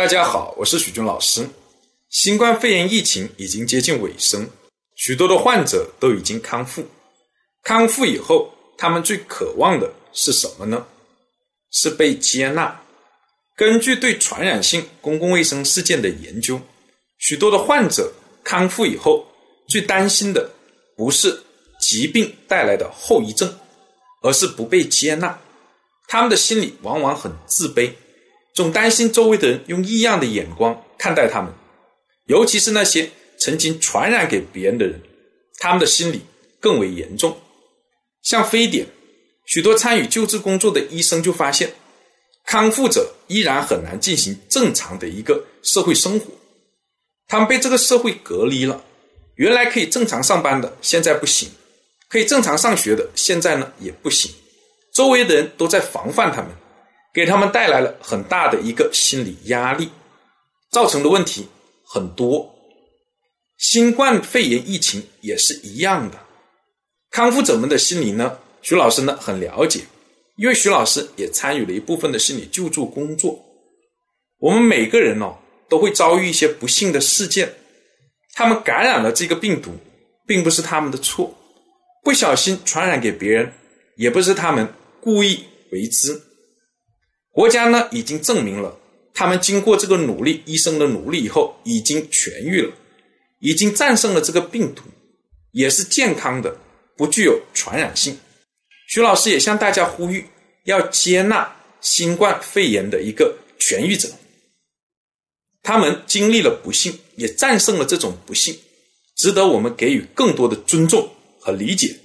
大家好，我是许军老师。新冠肺炎疫情已经接近尾声，许多的患者都已经康复。康复以后，他们最渴望的是什么呢？是被接纳。根据对传染性公共卫生事件的研究，许多的患者康复以后，最担心的不是疾病带来的后遗症，而是不被接纳。他们的心里往往很自卑。总担心周围的人用异样的眼光看待他们，尤其是那些曾经传染给别人的人，他们的心理更为严重。像非典，许多参与救治工作的医生就发现，康复者依然很难进行正常的一个社会生活，他们被这个社会隔离了。原来可以正常上班的，现在不行；可以正常上学的，现在呢也不行。周围的人都在防范他们。给他们带来了很大的一个心理压力，造成的问题很多。新冠肺炎疫情也是一样的，康复者们的心理呢，徐老师呢很了解，因为徐老师也参与了一部分的心理救助工作。我们每个人哦都会遭遇一些不幸的事件，他们感染了这个病毒，并不是他们的错，不小心传染给别人，也不是他们故意为之。国家呢已经证明了，他们经过这个努力，医生的努力以后，已经痊愈了，已经战胜了这个病毒，也是健康的，不具有传染性。徐老师也向大家呼吁，要接纳新冠肺炎的一个痊愈者，他们经历了不幸，也战胜了这种不幸，值得我们给予更多的尊重和理解。